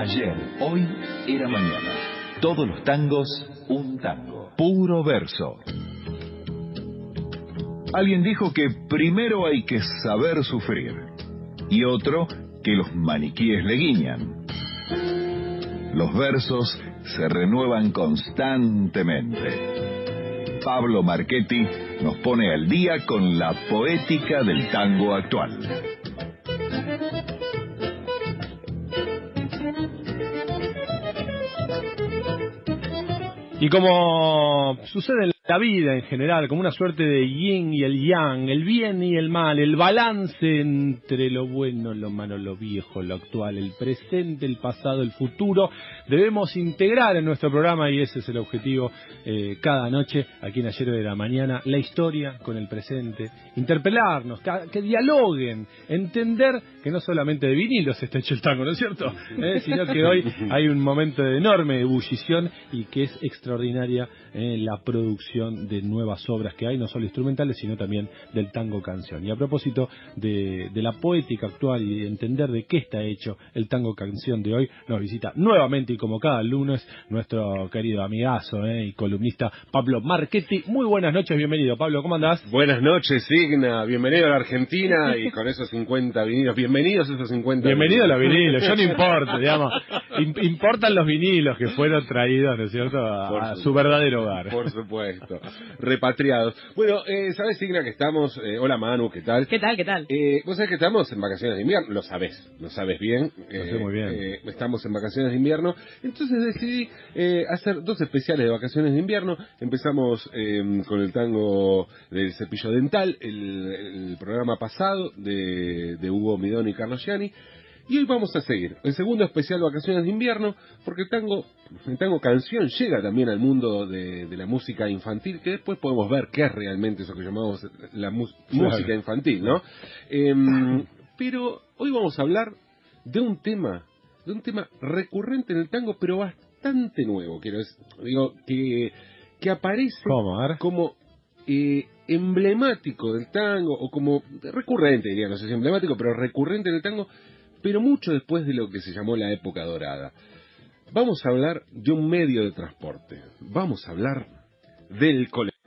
Ayer, hoy era mañana. Todos los tangos, un tango. Puro verso. Alguien dijo que primero hay que saber sufrir y otro que los maniquíes le guiñan. Los versos se renuevan constantemente. Pablo Marchetti nos pone al día con la poética del tango actual. Y como sucede en la vida en general, como una suerte de yin y el yang, el bien y el mal, el balance entre lo bueno, lo malo, lo viejo, lo actual, el presente, el pasado, el futuro, debemos integrar en nuestro programa, y ese es el objetivo eh, cada noche, aquí en Ayer de la Mañana, la historia con el presente, interpelarnos, que, dialoguen, entender que no solamente de vinilos está hecho el tango, ¿no es cierto? Eh, sino que hoy hay un momento de enorme ebullición y que es extraordinaria eh, la producción de nuevas obras que hay, no solo instrumentales, sino también del tango canción. Y a propósito de, de la poética actual y de entender de qué está hecho el tango canción de hoy, nos visita nuevamente y como cada lunes nuestro querido amigazo eh, y columnista Pablo Marchetti. Muy buenas noches, bienvenido Pablo, ¿cómo andás? Buenas noches, Signa, bienvenido a la Argentina y con esos 50 vinilos, bienvenidos a esos 50 Bienvenido a los vinilos, yo no importa, digamos, importan los vinilos que fueron traídos, ¿no es cierto?, a, a su verdadero hogar. Por supuesto, repatriados. Bueno, eh, ¿sabes, Signa, que estamos, eh, hola Manu, ¿qué tal? ¿Qué tal, qué tal? Eh, Vos sabés que estamos en vacaciones de invierno, lo sabés, lo sabés bien. Lo sé muy bien. Eh, estamos en vacaciones de invierno, entonces decidí eh, hacer dos especiales de vacaciones de invierno. Empezamos eh, con el tango del cepillo dental, el, el programa pasado de, de Hugo Midón y Carlos Gianni. Y hoy vamos a seguir el segundo especial vacaciones de invierno, porque el tango, el tango canción llega también al mundo de, de la música infantil, que después podemos ver qué es realmente eso que llamamos la Claro. música infantil, ¿no? Em, pero hoy vamos a hablar de un tema, de un tema recurrente en el tango, pero bastante nuevo, quiero decir, digo, que, que aparece como eh, emblemático del tango, o como recurrente, diría, no sé si emblemático, pero recurrente del tango, pero mucho después de lo que se llamó la época dorada. Vamos a hablar de un medio de transporte, vamos a hablar del colectivo.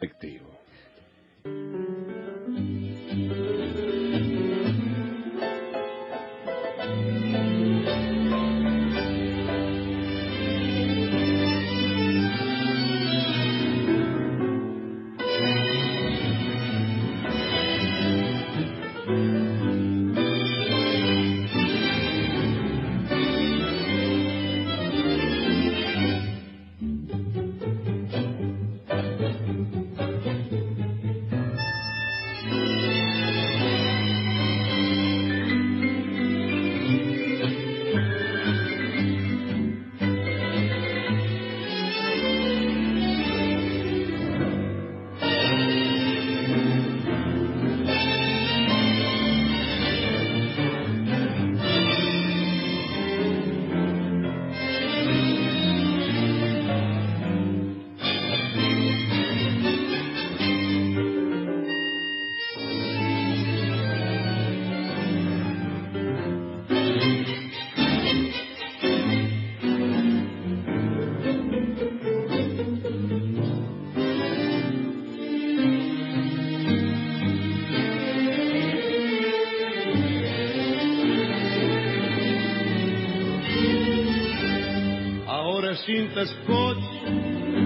Ahora es cinta scotch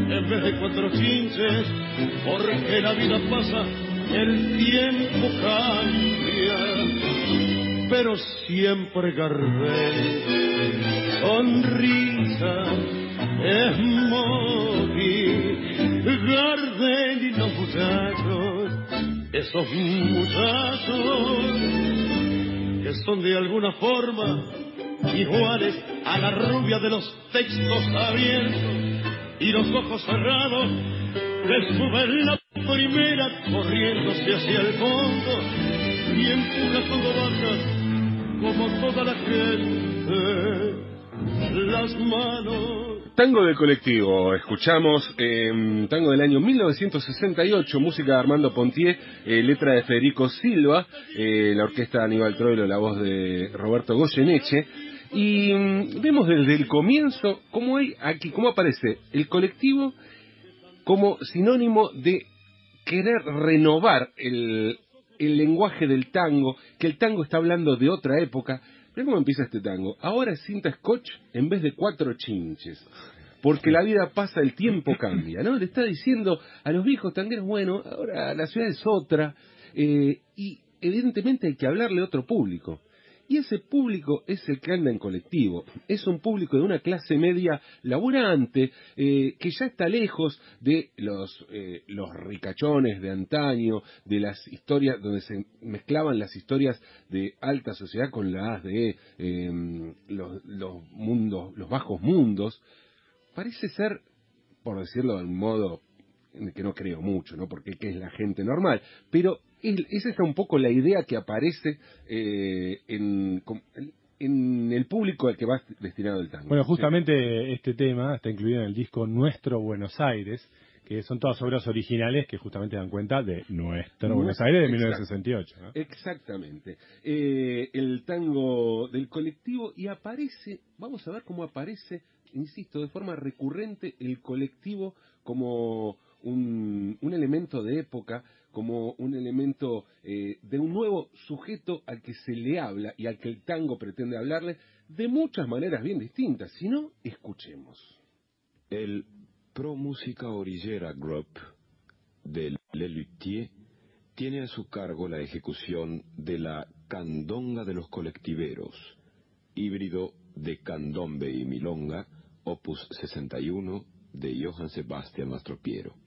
en vez de cuatro chinches, porque la vida pasa, el tiempo cambia, pero siempre Gardel, sonrisa, es Gardel y los muchachos, esos muchachos que son de alguna forma iguales a la rubia de los textos abiertos y los ojos cerrados que suben la primera corriéndose hacia el fondo y empuja cuando baja como toda la gente las manos Tango del colectivo, escuchamos eh, tango del año 1968, música de Armando Pontier, eh, letra de Federico Silva, eh, la orquesta de Aníbal Troilo, la voz de Roberto Goyeneche. Y mm, vemos desde el comienzo cómo hay aquí, cómo aparece el colectivo como sinónimo de querer renovar el, el lenguaje del tango, que el tango está hablando de otra época. Mira cómo empieza este tango. Ahora es cinta scotch en vez de cuatro chinches. Porque la vida pasa, el tiempo cambia, ¿no? Le está diciendo a los viejos tangueros, bueno, ahora la ciudad es otra, eh, y evidentemente hay que hablarle a otro público. Y ese público es el que anda en colectivo. Es un público de una clase media laburante eh, que ya está lejos de los, eh, los ricachones de antaño, de las historias donde se mezclaban las historias de alta sociedad con las de em, los, los mundos, los bajos mundos. Parece ser, por decirlo de un modo que no creo mucho, ¿no? Porque ¿qué es la gente normal? Pero esa es un poco la idea que aparece eh, en, en el público al que va destinado el tango. Bueno, justamente este tema está incluido en el disco Nuestro Buenos Aires, que son todas obras originales que justamente dan cuenta de nuestro Buenos Aires de 1968. Exactamente. Eh, el tango del colectivo y aparece, vamos a ver cómo aparece, insisto, de forma recurrente el colectivo como un, elemento de época, como un elemento eh, de un nuevo sujeto al que se le habla y al que el tango pretende hablarle de muchas maneras bien distintas. Si no, escuchemos. El Pro Música Orillera Group de Lelutier tiene a su cargo la ejecución de la Candonga de los Colectiveros, híbrido de candombe y milonga, opus 61 de Johann Sebastian Mastropiero.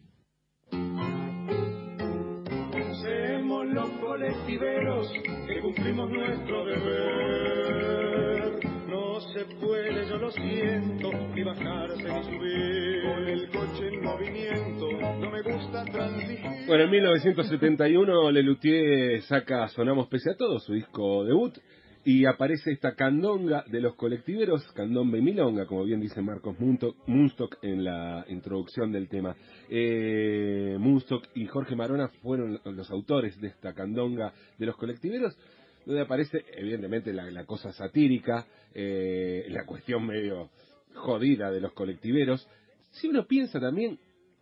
Somos los colectiveros que cumplimos nuestro deber. No se puede, yo lo siento, ni bajarse ni subir. Con el coche en movimiento, no me gusta transigir. Bueno, en 1971 Lelutier saca Sonamos Pese a Todo, su disco debut, y aparece esta candonga de los colectiveros, candombe y milonga, como bien dice Marcos Munstock en la introducción del tema. Eh, Munstock y Jorge Marona fueron los autores de esta candonga de los colectiveros, donde aparece evidentemente la, cosa satírica, eh, la cuestión medio jodida de los colectiveros. Si uno piensa también,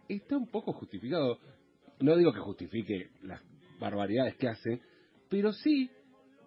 está un poco justificado, no digo que justifique las barbaridades que hacen, pero sí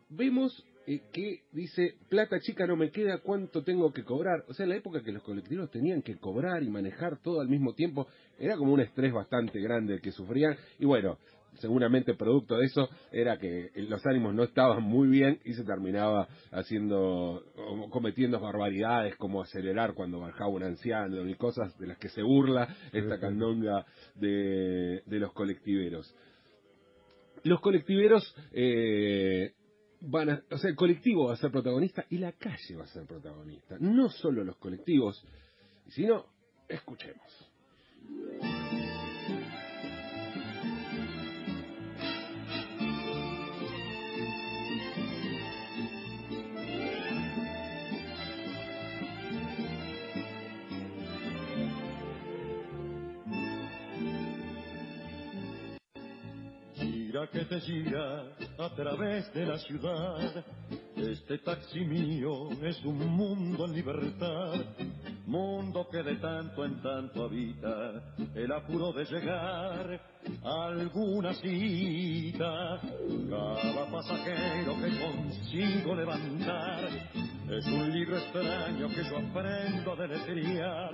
vemos eh, que dice, plata chica no me queda, ¿cuánto tengo que cobrar? O sea, en la época que los colectivos tenían que cobrar y manejar todo al mismo tiempo, era como un estrés bastante grande el que sufrían. Y bueno, seguramente producto de eso era que los ánimos no estaban muy bien y se terminaba haciendo, cometiendo barbaridades como acelerar cuando bajaba un anciano y cosas de las que se burla esta candonga de, de los colectiveros. Los colectiveros eh, van a, o sea, el colectivo va a ser protagonista y la calle va a ser protagonista. No solo los colectivos, sino, escuchemos. Que te gira a través de la ciudad. Este taxi mío es un mundo en libertad, mundo que de tanto en tanto habita el apuro de llegar a alguna cita. Cada pasajero que consigo levantar es un libro extraño que yo aprendo a deletrear.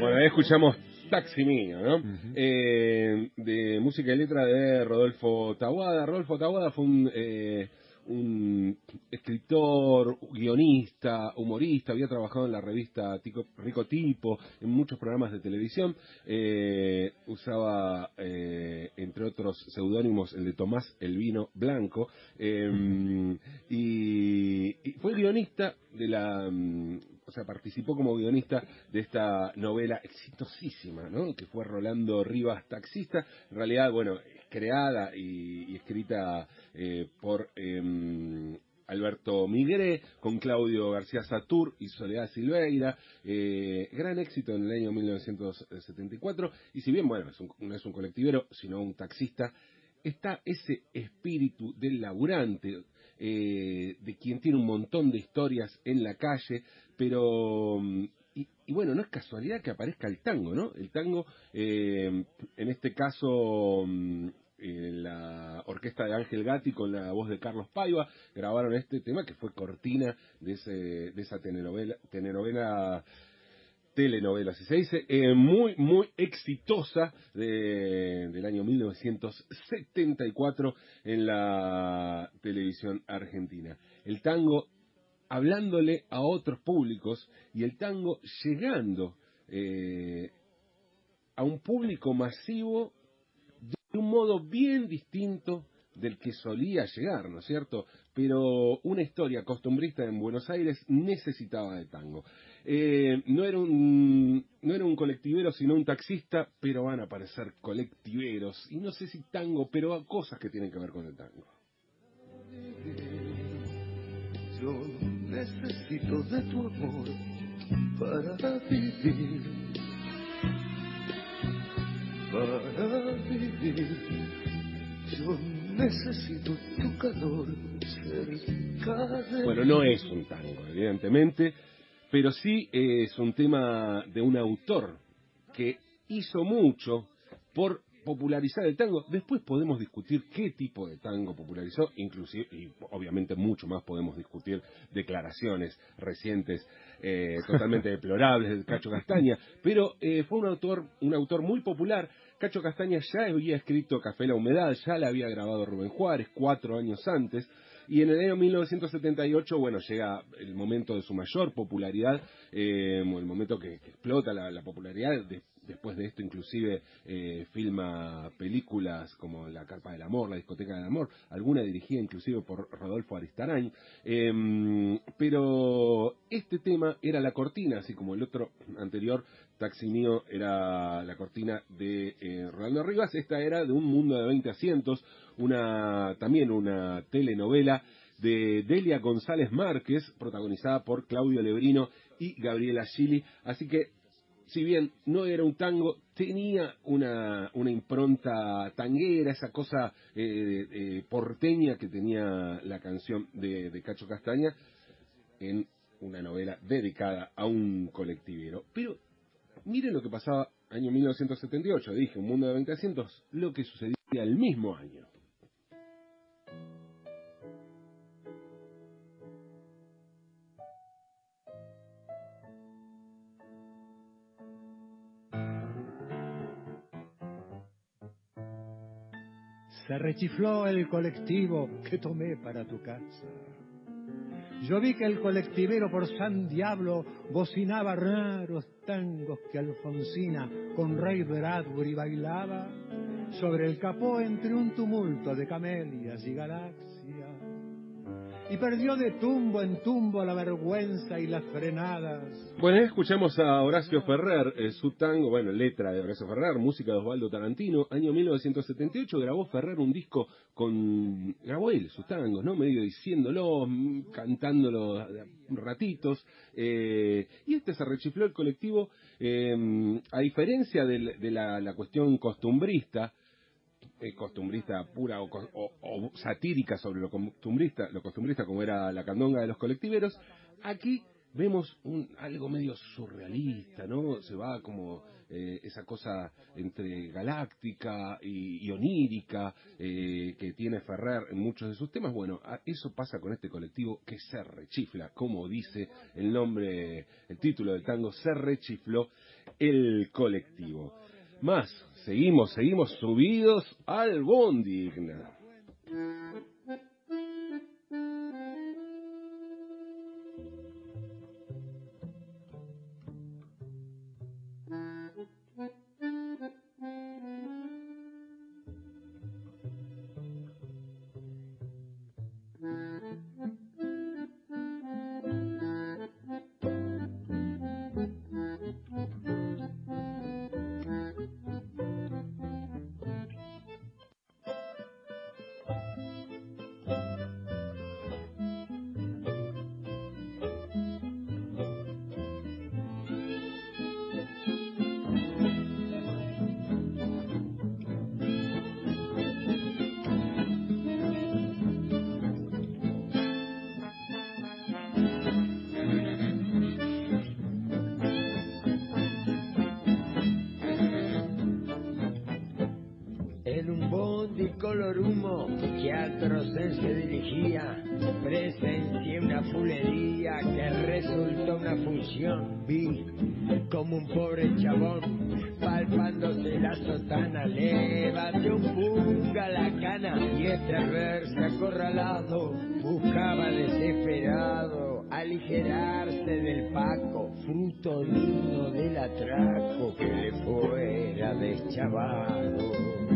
Bueno, ahí escuchamos Taxi Mío, ¿no? eh, de música y letra de Rodolfo Taguada. Rodolfo Taguada fue un, eh, un escritor, guionista, humorista, había trabajado en la revista Tico, Rico Tipo, en muchos programas de televisión, eh, usaba, eh, entre otros seudónimos, el de Tomás Elvino Blanco, eh, y, y, fue guionista de la mm, o sea, participó como guionista de esta novela exitosísima, ¿no? Que fue Rolando Rivas Taxista, en realidad, bueno, creada y, escrita eh, por eh, Alberto Migré, con Claudio García Satur y Soledad Silveira, eh, gran éxito en el año 1974, y si bien, bueno, no es un colectivero, sino un taxista, está ese espíritu del laburante, eh, de quien tiene un montón de historias en la calle, pero mm, y, y, bueno, no es casualidad que aparezca el tango, ¿no? El tango, eh, en este caso, mm, en la orquesta de Ángel Gatti con la voz de Carlos Paiva, grabaron este tema que fue cortina de, ese, de esa telenovela, telenovela telenovela, si se dice, eh, muy, muy exitosa de, del año 1974 en la televisión argentina. El tango hablándole a otros públicos y el tango llegando eh, a un público masivo de un modo bien distinto del que solía llegar, ¿no es cierto? Pero una historia costumbrista en Buenos Aires necesitaba de tango. Eh, no, era un, no era un colectivero, sino un taxista, pero van a aparecer colectiveros. Y no sé si tango, pero cosas que tienen que ver con el tango. Yo necesito de tu amor para vivir. Para vivir. Yo necesito tu calor cerca de Bueno, no es un tango, evidentemente, pero sí es un tema de un autor que hizo mucho por popularizar el tango. Después podemos discutir qué tipo de tango popularizó, inclusive, y obviamente mucho más podemos discutir declaraciones recientes eh, totalmente deplorables de Cacho Castaña, pero eh, fue un autor, un autor muy popular. Cacho Castaña ya había escrito Café la Humedad, ya la había grabado Rubén Juárez cuatro años antes, y en el año 1978, bueno, llega el momento de su mayor popularidad, eh, el momento que, explota la, la popularidad. De, después de esto inclusive eh, filma películas como La Carpa del Amor, La Discoteca del Amor, alguna dirigida inclusive por Rodolfo Aristarain, eh, pero este tema era la cortina, así como el otro anterior, Taxi Mío, era la cortina de eh, Rolando Rivas, esta era de Un Mundo de 20 Asientos, una, también una telenovela de Delia González Márquez, protagonizada por Claudio Lebrino y Gabriela Gili, así que si bien no era un tango, tenía una, una impronta tanguera, esa cosa eh, eh, porteña que tenía la canción de, de, Cacho Castaña en una novela dedicada a un colectivero. Pero miren lo que pasaba año 1978, dije, un mundo de 20 asientos, lo que sucedía el mismo año. Se rechifló el colectivo que tomé para tu casa. Yo vi que el colectivero por San Diablo bocinaba raros tangos que Alfonsina con Ray Bradbury bailaba sobre el capó entre un tumulto de camelias y galaxias. Y perdió de tumbo en tumbo la vergüenza y las frenadas. Bueno, escuchamos a Horacio Ferrer, eh, su tango, bueno, letra de Horacio Ferrer, música de Osvaldo Tarantino, año 1978, grabó Ferrer un disco con, grabó él sus tangos, ¿no? Medio diciéndolo, cantándolo ratitos, eh, y este se rechifló el colectivo, eh, a diferencia de, la cuestión costumbrista, eh, costumbrista pura o, o, satírica sobre lo costumbrista, lo costumbrista como era la candonga de los colectiveros, aquí vemos un, algo medio surrealista, ¿no? Se va como eh, esa cosa entre galáctica y, y onírica eh, que tiene Ferrer en muchos de sus temas. Bueno, eso pasa con este colectivo que se rechifla, como dice el nombre, el título del tango, se rechifló el colectivo. Más, seguimos, seguimos subidos al Bondigna. Color humo que se dirigía, presencié una fulería que resultó una función. Vi como un pobre chabón palpándose la sotana, levanté un punga la cana y este verse acorralado buscaba desesperado aligerarse del paco, fruto lindo del atraco que le fuera deschavado.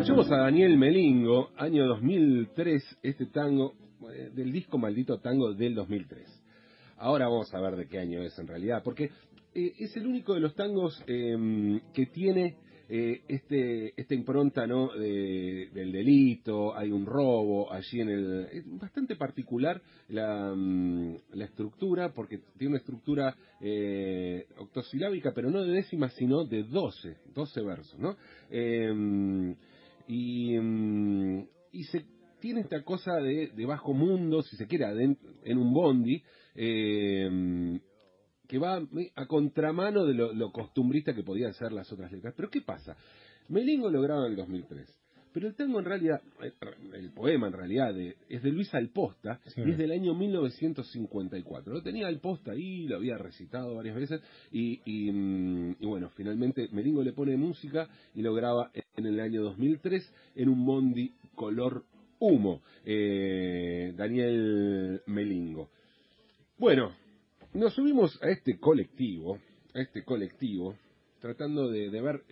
Escuchamos a Daniel Melingo, año 2003, este tango, eh, del disco Maldito Tango del 2003. Ahora vamos a ver de qué año es en realidad, porque eh, es el único de los tangos eh, que tiene eh, este esta impronta no de- del delito hay un robo allí en el es bastante particular la, mm, la estructura porque tiene una estructura eh, octosilábica pero no de décimas sino de 12 12 versos no Eh, y mm, y se tiene esta cosa de, bajo mundo si se quiere en un bondi eh, que va a contramano de lo, lo costumbrista que podían ser las otras letras. Pero ¿qué pasa? Melingo lo graba en el 2003. Pero el tango en realidad, eh, el poema en realidad de- es de Luis Alposta Sí. y es del año 1954. Lo tenía Alposta ahí, lo había recitado varias veces y, y, mm, y bueno, finalmente Melingo le pone música y lo graba en el año 2003 en un bondi color humo. Eh, Daniel Melingo. Bueno, nos subimos a este colectivo, a este colectivo, tratando de, de ver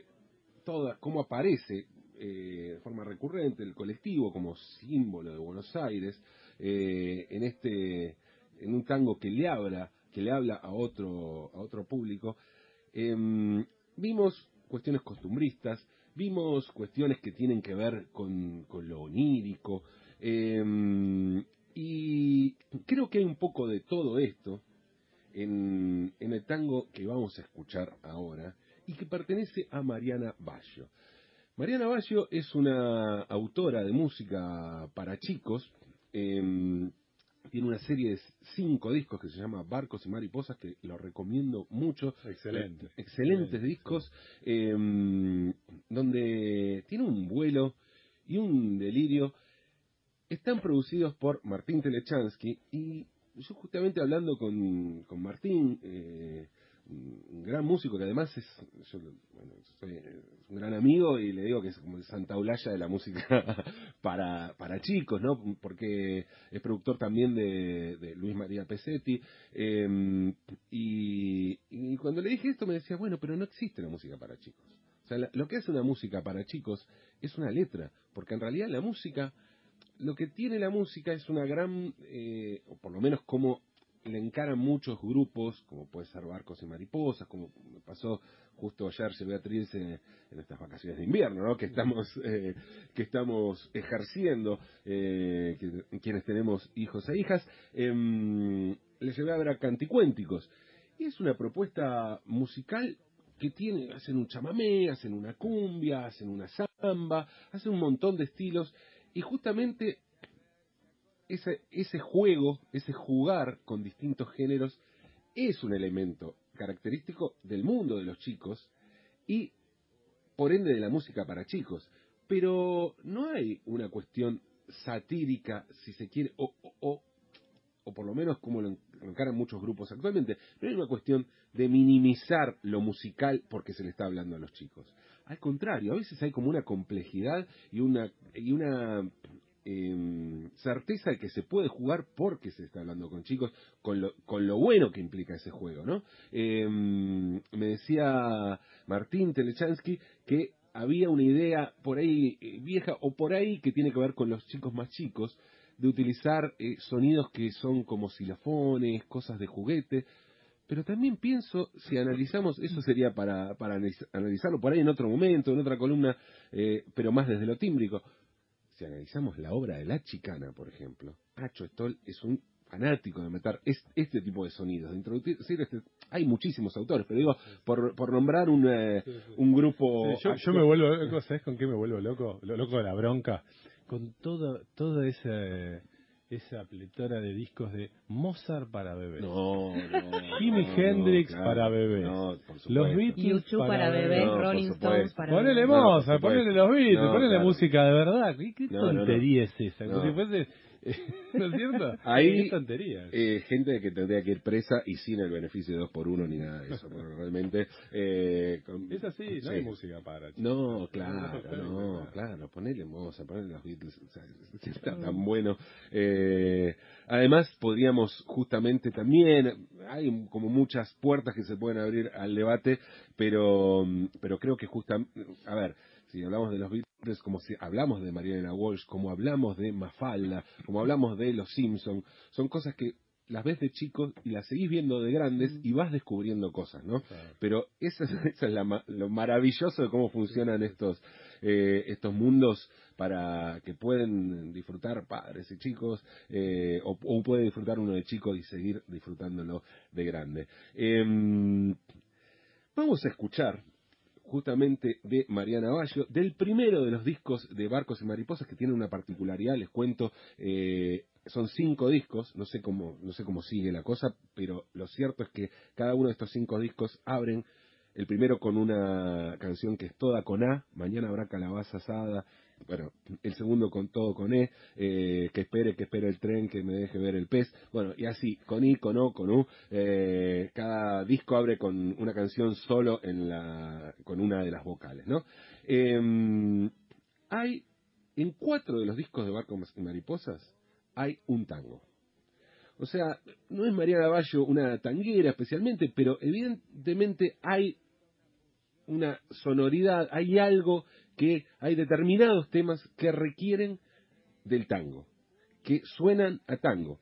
toda cómo aparece eh, de forma recurrente el colectivo como símbolo de Buenos Aires eh, en este en un tango que le habla que le habla a otro a otro público Em, vimos cuestiones costumbristas vimos cuestiones que tienen que ver con, con lo onírico em, y creo que hay un poco de todo esto en, en el tango que vamos a escuchar ahora y que pertenece a Mariana Baggio. Mariana Baggio es una autora de música para chicos. em, tiene una serie de cinco discos que se llama Barcos y Mariposas que lo recomiendo mucho. Excelente. Eh, Excelentes Excelente, discos em, donde tiene un vuelo y un delirio. Están producidos por Martín Telechansky y yo justamente hablando con, con Martín, eh, un gran músico que además es, yo, bueno, soy un gran amigo y le digo que es como el Santa Eulaya de la música para, para chicos, ¿no? Porque es productor también de, Luis María Pesetti. eh, y, cuando le dije esto me decía, bueno, pero no existe la música para chicos. O sea, lo que es una música para chicos es una letra, porque en realidad la música lo que tiene la música es una gran, eh, o por lo menos como encaran muchos grupos, como puede ser Barcos y Mariposas, como me pasó justo ayer, se Beatriz, eh, en estas vacaciones de invierno, ¿no? que estamos eh, que estamos ejerciendo, eh, que- quienes tenemos hijos e hijas, em, les llevé a ver a Canticuénticos. Y es una propuesta musical que tiene, hacen un chamamé, hacen una cumbia, hacen una samba, hacen un montón de estilos y justamente ese, ese juego, ese jugar con distintos géneros es un elemento característico del mundo de los chicos y por ende de la música para chicos. Pero no hay una cuestión satírica, si se quiere, o, o- o, o por lo menos como lo en- lo encaran muchos grupos actualmente, no hay una cuestión de minimizar lo musical porque se le está hablando a los chicos. Al contrario, a veces hay como una complejidad y una, y una em, certeza de que se puede jugar porque se está hablando con chicos, con lo, con lo bueno que implica ese juego, ¿no? Em, me decía Martín Telechansky que había una idea por ahí eh, vieja o por ahí que tiene que ver con los chicos más chicos de utilizar eh, sonidos que son como xilofones, cosas de juguete, pero también pienso, si analizamos, eso sería para, para analiz- analizarlo por ahí en otro momento, en otra columna, eh, pero más desde lo tímbrico. Si analizamos la obra de La Chicana, por ejemplo, Pacho Stoll es un fanático de meter es- este tipo de sonidos, de introducir este- hay muchísimos autores, pero digo, por, por nombrar un, eh, un grupo... Sí, yo, yo me vuelvo loco, ¿sabes con qué me vuelvo loco? Lo loco de la bronca. Con todo, todo ese, esa pletora de discos de Mozart para bebés. No, no. Jimi no, Hendrix claro. para bebés. No, por supuesto. Los Beatles YouTube para bebés, Rolling. Stones para Ponele bebés. No, por Mozart, ponele los Beatles, No, ponele claro. música de verdad. ¿Qué, qué No, no, no. tontería es esa? No. Como si fuese... ¿No es cierto? Tontería. eh, gente que tendría que ir presa y sin el beneficio de dos por uno ni nada de eso, realmente... Eh, con- Es así, no sí. hay música para... chicos. No, claro, no, claro. ponele Mozart, ponele los Beatles, o sea, está tan bueno. Eh, además, podríamos justamente también, hay como muchas puertas que se pueden abrir al debate, pero, pero creo que justamente, a ver, si hablamos de los Beatles, como si hablamos de Mariana Walsh, como hablamos de Mafalda, como hablamos de Los Simpson, son cosas que las ves de chicos y las seguís viendo de grandes y vas descubriendo cosas, ¿no? Claro. Pero eso, es- eso es la lo maravilloso de cómo funcionan estos eh, estos mundos para que pueden disfrutar padres y chicos eh, o, o puede disfrutar uno de chico y seguir disfrutándolo de grande. Em, vamos a escuchar justamente de Mariana Bayo, del primero de los discos de Barcos y Mariposas que tiene una particularidad, les cuento, eh, son cinco discos, no sé cómo, no sé cómo sigue la cosa, pero lo cierto es que cada uno de estos cinco discos abren el primero con una canción que es toda con A, mañana habrá calabaza asada, bueno, el segundo con todo con E, eh, que espere, que espere el tren, que me deje ver el pez, bueno, y así, con I, con O, con U, eh, cada disco abre con una canción solo en la, con una de las vocales, ¿no? Em, hay, en cuatro de los discos de Barcos y Mariposas, hay un tango. O sea, no es Mariana Bayo una tanguera especialmente, pero evidentemente hay una sonoridad, hay algo que hay determinados temas que requieren del tango, que suenan a tango.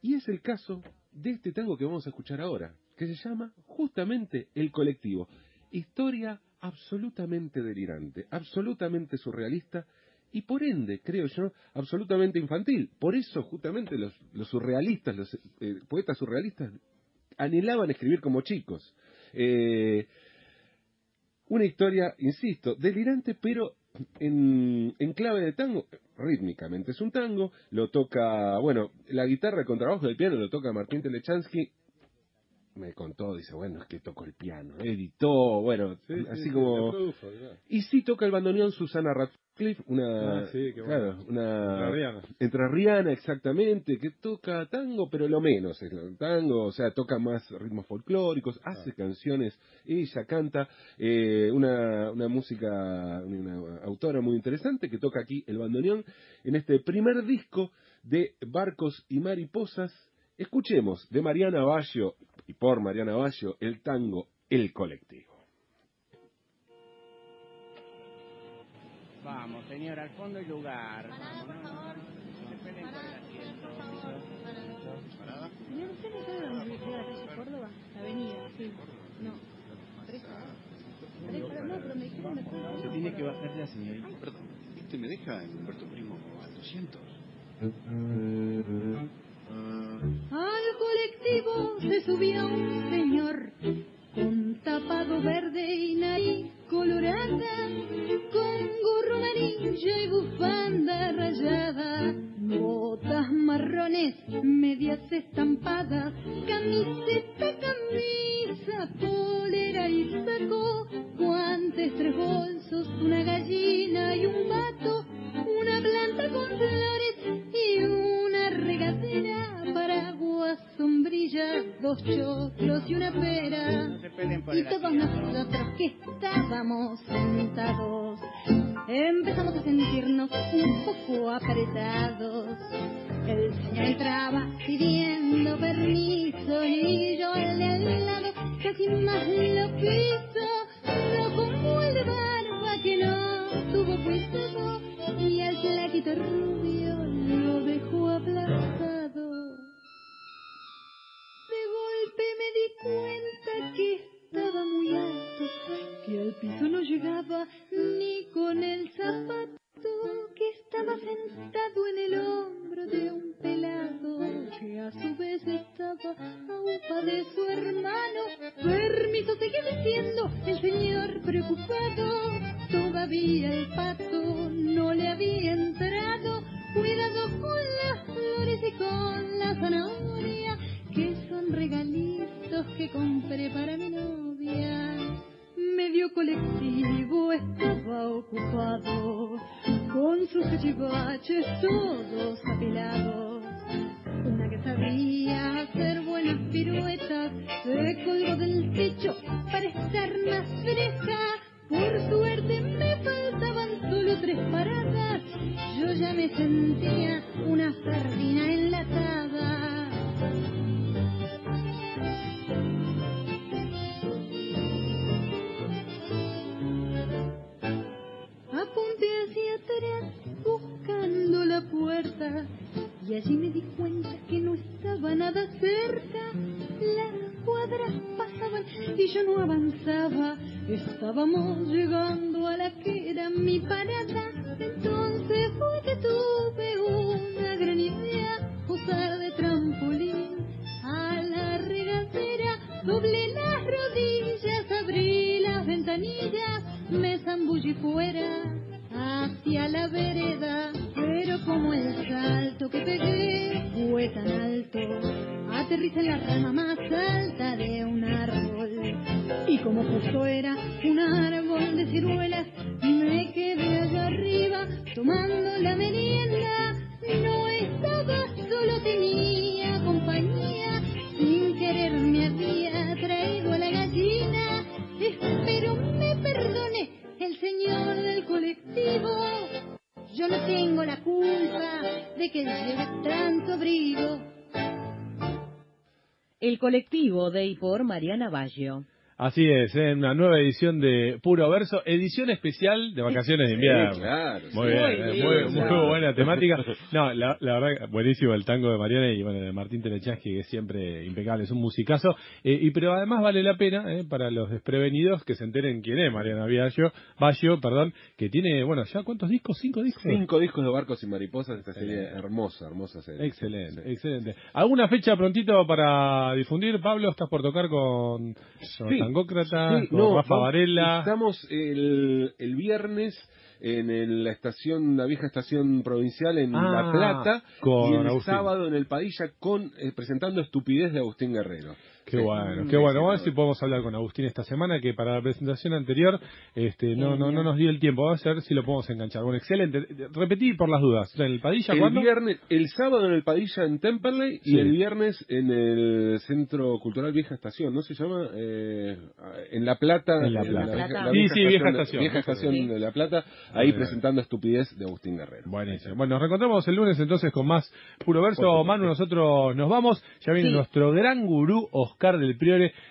Y es el caso de este tango que vamos a escuchar ahora, que se llama justamente El Colectivo. Historia absolutamente delirante, absolutamente surrealista y por ende, creo yo, absolutamente infantil. Por eso justamente los, surrealistas, los eh, poetas surrealistas, anhelaban escribir como chicos. Eh, una historia, insisto, delirante, pero en, en clave de tango, rítmicamente es un tango, lo toca, bueno, la guitarra, el contrabajo del piano lo toca Martín Telechansky, me contó, dice, bueno, es que tocó el piano, editó, bueno, Sí, sí, así sí, como... se produjo, claro. Y sí toca el bandoneón Susana Radcliffe, una... Ah, sí, bueno. una... Entrerriana. Exactamente, que toca tango, pero lo menos es tango, o sea, toca más ritmos folclóricos, hace canciones, ella canta, eh, una, una música, una autora muy interesante que toca aquí el bandoneón en este primer disco de Barcos y Mariposas. Escuchemos de Mariana Bayo y por Mariana Bayo el tango El Colectivo. Vamos, señor, al fondo hay lugar. Vamos, no, no, no se peleen por el asiento. Señor, ¿usted no sabe dónde queda la calle Córdoba? La avenida, sí. No. ¿Tres? ¿Tres? No, pero me dijeron de Se tiene que bajar la señorita. Perdón, ¿este me deja en Humberto Primo a 200? Al colectivo se subía un señor con tapado verde y nariz colorada, con gorro amarilla y bufanda rayada, botas marrones, medias sentía una sardina como justo era un árbol de ciruelas, me quedé allá arriba tomando la merienda. No estaba solo, tenía compañía. Sin querer me había traído a la gallina. Espero me perdone el señor del colectivo. Yo no tengo la culpa de que lleve tanto abrigo. El colectivo de y por Mariana Baggio. Así es, en una nueva edición de Puro Verso, edición especial de vacaciones de invierno. Sí, claro, Muy sí. bien, Muy bien, muy, muy claro. buena temática. No, la, la verdad, buenísimo el tango de Mariana y bueno, de Martín Telechansky, que es siempre impecable, es un musicazo. Eh, y pero además vale la pena, eh, para los desprevenidos, que se enteren quién es Mariana Baggio, Baggio, perdón, que tiene, bueno, ya cuántos discos, cinco discos. Cinco discos de barcos y mariposas, esta serie hermosa, hermosa serie. Excelente, excelente. ¿Alguna fecha prontito para difundir? Pablo, estás por tocar con, con Sí, Tangócrata, sí, con no, Rafa Varela. Estamos el, el viernes en el- la estación, la vieja estación provincial en Ah, La Plata con y el Agustín. sábado en el Padilla con eh, presentando Estupidez de Agustín Guerrero. Qué Sí. bueno, qué bueno. Vamos a ver si podemos hablar con Agustín esta semana, que para la presentación anterior este, no, no, no nos dio el tiempo. Vamos a ver si lo podemos enganchar. Bueno, excelente. Repetí por las dudas. ¿En el Padilla El cuándo? viernes, el sábado en el Padilla en Temperley Sí. y el viernes en el Centro Cultural Vieja Estación, ¿no se llama? Eh, en La Plata. En La Plata. vieja- Sí, sí, Vieja Estación. Vieja Estación Sí. de La Plata, ahí bien. presentando Estupidez de Agustín Guerrero. Buenísimo. Bueno, nos reencontramos el lunes entonces con más puro verso. Manu, nosotros nos vamos. Ya viene Sí. nuestro gran gurú Oscar del Priore